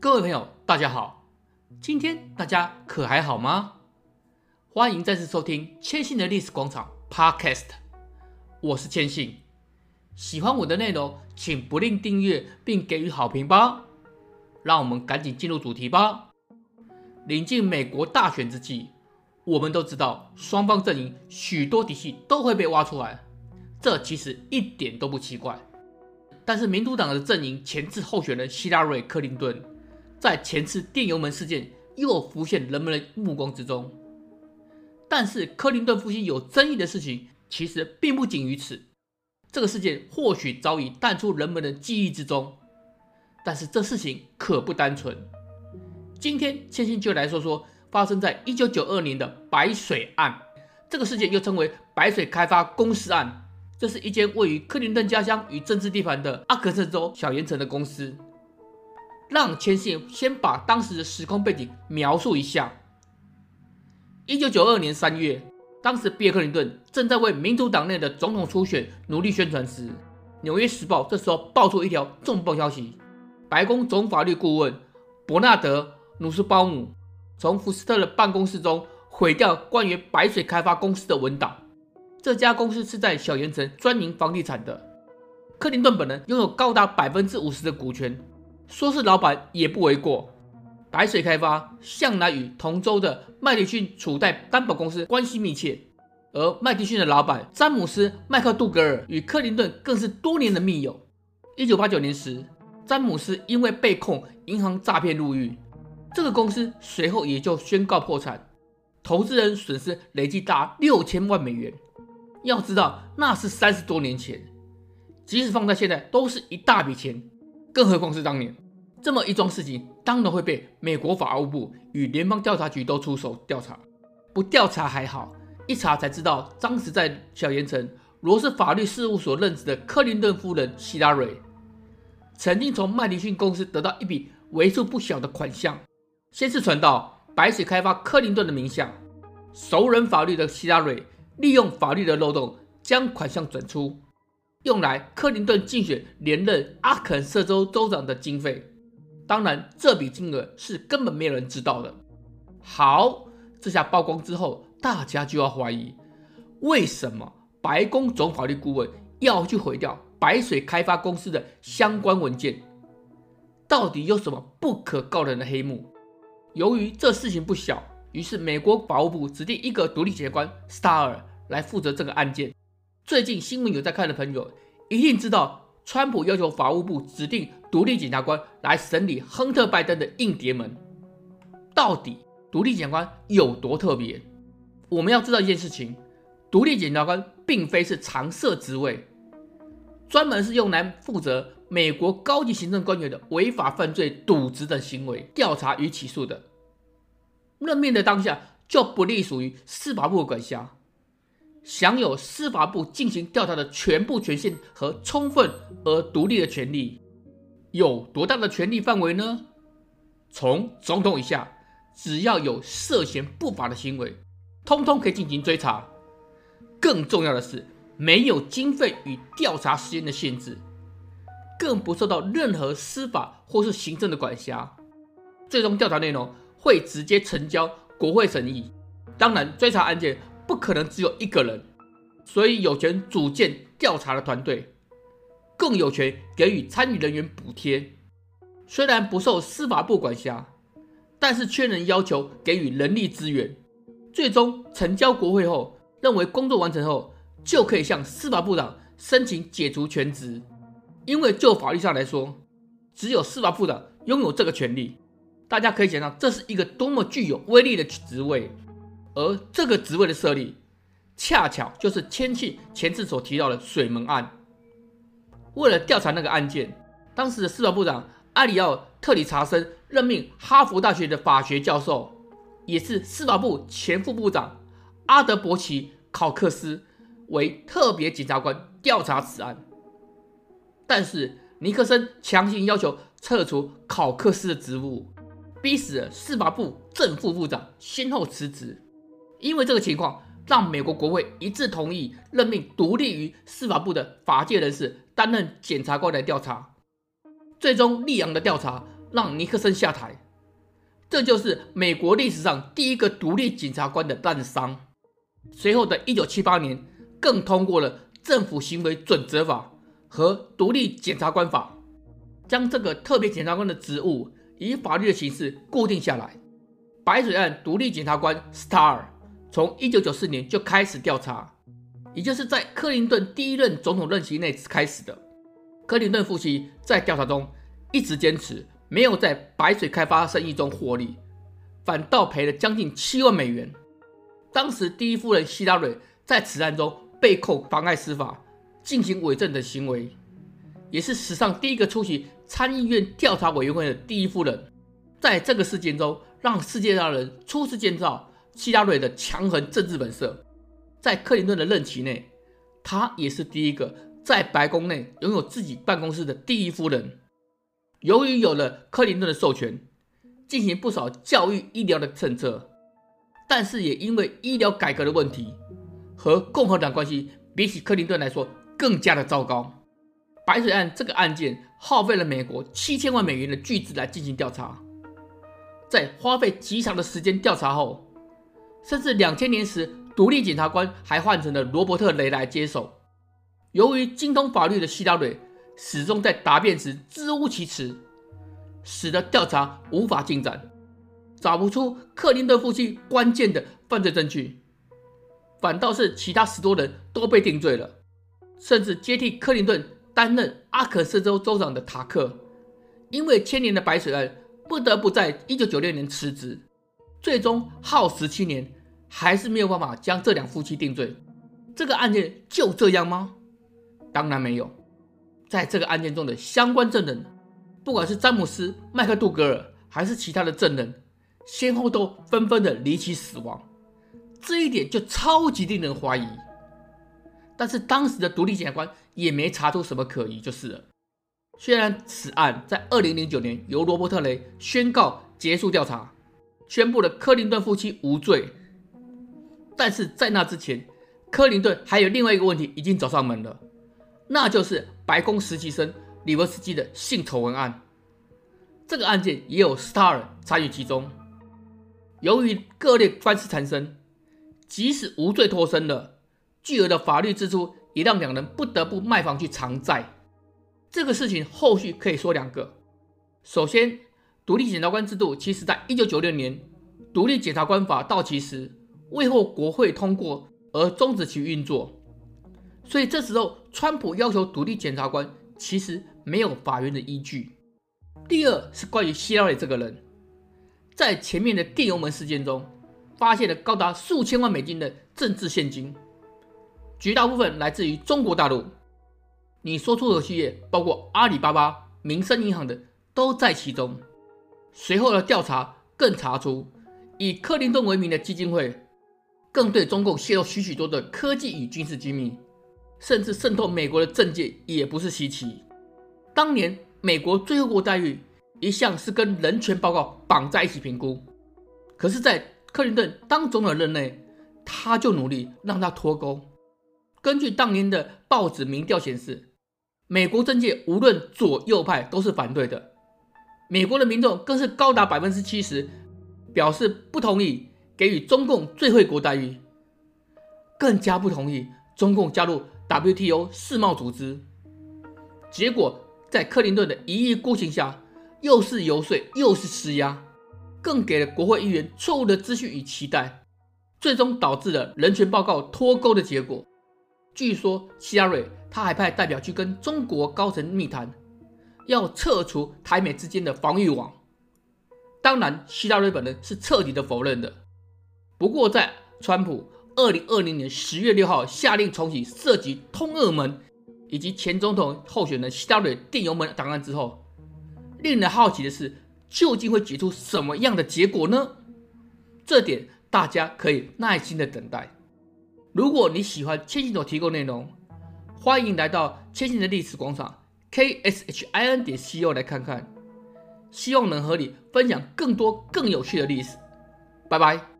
各位朋友，大家好，今天大家可还好吗？欢迎再次收听千信的历史广场 Podcast，我是千信。喜欢我的内容，请不吝订阅并给予好评吧。让我们赶紧进入主题吧。临近美国大选之际，我们都知道双方阵营许多底细都会被挖出来，这其实一点都不奇怪。但是民主党的阵营前次候选人希拉蕊·克林顿，在前次电邮门事件又浮现人们的目光之中。但是克林顿夫妻有争议的事情，其实并不仅于此。这个事件或许早已淡出人们的记忆之中，但是这事情可不单纯。今天千信就来说说发生在一九九二年的白水案，这个事件又称为白水开发公司案。这是一间位于克林顿家乡与政治地盘的阿肯色州小盐城的公司。让千信先把当时的时空背景描述一下。一九九二年三月，当时比尔·克林顿正在为民主党内的总统初选努力宣传时，《纽约时报》这时候爆出一条重磅消息：白宫总法律顾问伯纳德·努斯鲍姆从福斯特的办公室中毁掉关于白水开发公司的文档。这家公司是在小盐城专营房地产的，克林顿本人拥有高达百分之五十的股权，说是老板也不为过。白水开发向来与同州的麦迪逊储贷担保公司关系密切，而麦迪逊的老板詹姆斯·麦克杜格尔与克林顿更是多年的密友。一九八九年时，詹姆斯因为被控银行诈骗入狱，这个公司随后也就宣告破产，投资人损失累计达六千万美元。要知道那是三十多年前，即使放在现在都是一大笔钱，更何况是当年。这么一桩事情，当然会被美国法务部与联邦调查局都出手调查。不调查还好，一查才知道，当时在小盐城罗氏法律事务所任职的克林顿夫人希拉蕊，曾经从麦迪逊公司得到一笔为数不小的款项，先是传到白水开发克林顿的名下。熟人法律的希拉蕊利用法律的漏洞，将款项转出，用来克林顿竞选连任阿肯色州州长的经费。当然，这笔金额是根本没有人知道的。好，这下曝光之后，大家就要怀疑，为什么白宫总法律顾问要去毁掉白水开发公司的相关文件？到底有什么不可告人的黑幕？由于这事情不小，于是美国法务部指定一个独立检察官 Star 来负责这个案件。最近新闻有在看的朋友，一定知道。川普要求法务部指定独立检察官来审理亨特·拜登的硬碟门。到底独立检察官有多特别？我们要知道一件事情：独立检察官并非是常设职位，专门是用来负责美国高级行政官员的违法犯罪、渎职等行为调查与起诉的。任命的当下就不隶属于司法部管辖。享有司法部进行调查的全部权限和充分而独立的权利，有多大的权力范围呢？从总统以下，只要有涉嫌不法的行为，通通可以进行追查。更重要的是，没有经费与调查时间的限制，更不受到任何司法或是行政的管辖。最终调查内容会直接呈交国会审议。当然，追查案件。不可能只有一个人，所以有权组建调查的团队，更有权给予参与人员补贴。虽然不受司法部管辖，但是却能要求给予人力资源。最终呈交国会后，认为工作完成后，就可以向司法部长申请解除全职。因为就法律上来说，只有司法部长拥有这个权利。大家可以想象，这是一个多么具有威力的职位。而这个职位的设立，恰巧就是千信前次所提到的水门案。为了调查那个案件，当时的司法部长埃里奥·特里查森任命哈佛大学的法学教授，也是司法部前副部长阿德伯奇·考克斯为特别检察官调查此案。但是尼克森强行要求撤除考克斯的职务，逼使了司法部正副部长先后辞职。因为这个情况，让美国国会一致同意任命独立于司法部的法界人士担任检察官来调查。最终，利昂的调查让尼克森下台。这就是美国历史上第一个独立检察官的诞生。随后的一九七八年，更通过了政府行为准则法和独立检察官法，将这个特别检察官的职务以法律的形式固定下来。白水案独立检察官 Star 从一九九四年就开始调查，也就是在克林顿第一任总统任期内开始的。克林顿夫妻在调查中一直坚持。没有在白水开发生意中获利，反倒赔了将近七万美元。当时第一夫人希拉蕊在此案中被控妨碍司法、进行伪证的行为，也是史上第一个出席参议院调查委员会的第一夫人。在这个事件中，让世界上人初次见到希拉蕊的强横政治本色。在克林顿的任期内，她也是第一个在白宫内拥有自己办公室的第一夫人。由于有了克林顿的授权，进行不少教育医疗的政策，但是也因为医疗改革的问题和共和党关系比起克林顿来说更加的糟糕。白水案这个案件耗费了美国七千万美元的巨资来进行调查，在花费极长的时间调查后，甚至两千年时独立检察官还换成了罗伯特雷来接手。由于精通法律的希拉蕊。始终在答辩时支吾其词，使得调查无法进展，找不出克林顿夫妻关键的犯罪证据，反倒是其他十多人都被定罪了，甚至接替克林顿担任阿肯色州州长的塔克，因为牵连的白水案，不得不在一九九六年辞职，最终耗时七年，还是没有办法将这两夫妻定罪。这个案件就这样吗？当然没有。在这个案件中的相关证人，不管是詹姆斯·麦克杜格尔还是其他的证人，先后都纷纷的离奇死亡，这一点就超级令人怀疑。但是当时的独立检察官也没查出什么可疑，就是了。虽然此案在二零零九年由罗伯特·雷宣告结束调查，宣布了克林顿夫妻无罪，但是在那之前，克林顿还有另外一个问题已经找上门了。那就是白宫实习生李维斯基的性丑闻案，这个案件也有 Star 参与其中。由于各类官司缠身，即使无罪脱身了，巨额的法律支出也让两人不得不卖房去偿债。这个事情后续可以说两个：首先，独立检察官制度其实在一九九六年独立检察官法到期时未获国会通过而终止其运作。所以这时候，川普要求独立检察官其实没有法院的依据。第二是关于希拉里这个人，在前面的电邮门事件中，发现了高达数千万美金的政治现金，绝大部分来自于中国大陆。你说出的企业，包括阿里巴巴、民生银行的，都在其中。随后的调查更查出，以克林顿为名的基金会，更对中共泄露许许多的科技与军事机密。甚至渗透美国的政界也不是稀奇。当年美国最后国待遇一向是跟人权报告绑在一起评估，可是，在克林顿当总统任内，他就努力让他脱钩。根据当年的报纸民调显示，美国政界无论左右派都是反对的，美国的民众更是高达百分之七十表示不同意给予中共最惠国待遇，更加不同意中共加入。WTO 世贸组织，结果在克林顿的一意孤行下，又是游说又是施压，更给了国会议员错误的资讯与期待，最终导致了人权报告脱钩的结果。据说希拉蕊他还派代表去跟中国高层密谈，要撤除台美之间的防御网。当然，希拉蕊本人是彻底的否认的。不过在川普。二零二零年十月六号，下令重启涉及通俄门以及前总统候选人希拉蕊电邮门档案之后，令人好奇的是，究竟会结出什么样的结果呢？这点大家可以耐心的等待。如果你喜欢千信所提供内容，欢迎来到千信的历史广场 k s h i n 点 c o 来看看，希望能和你分享更多更有趣的历史。拜拜。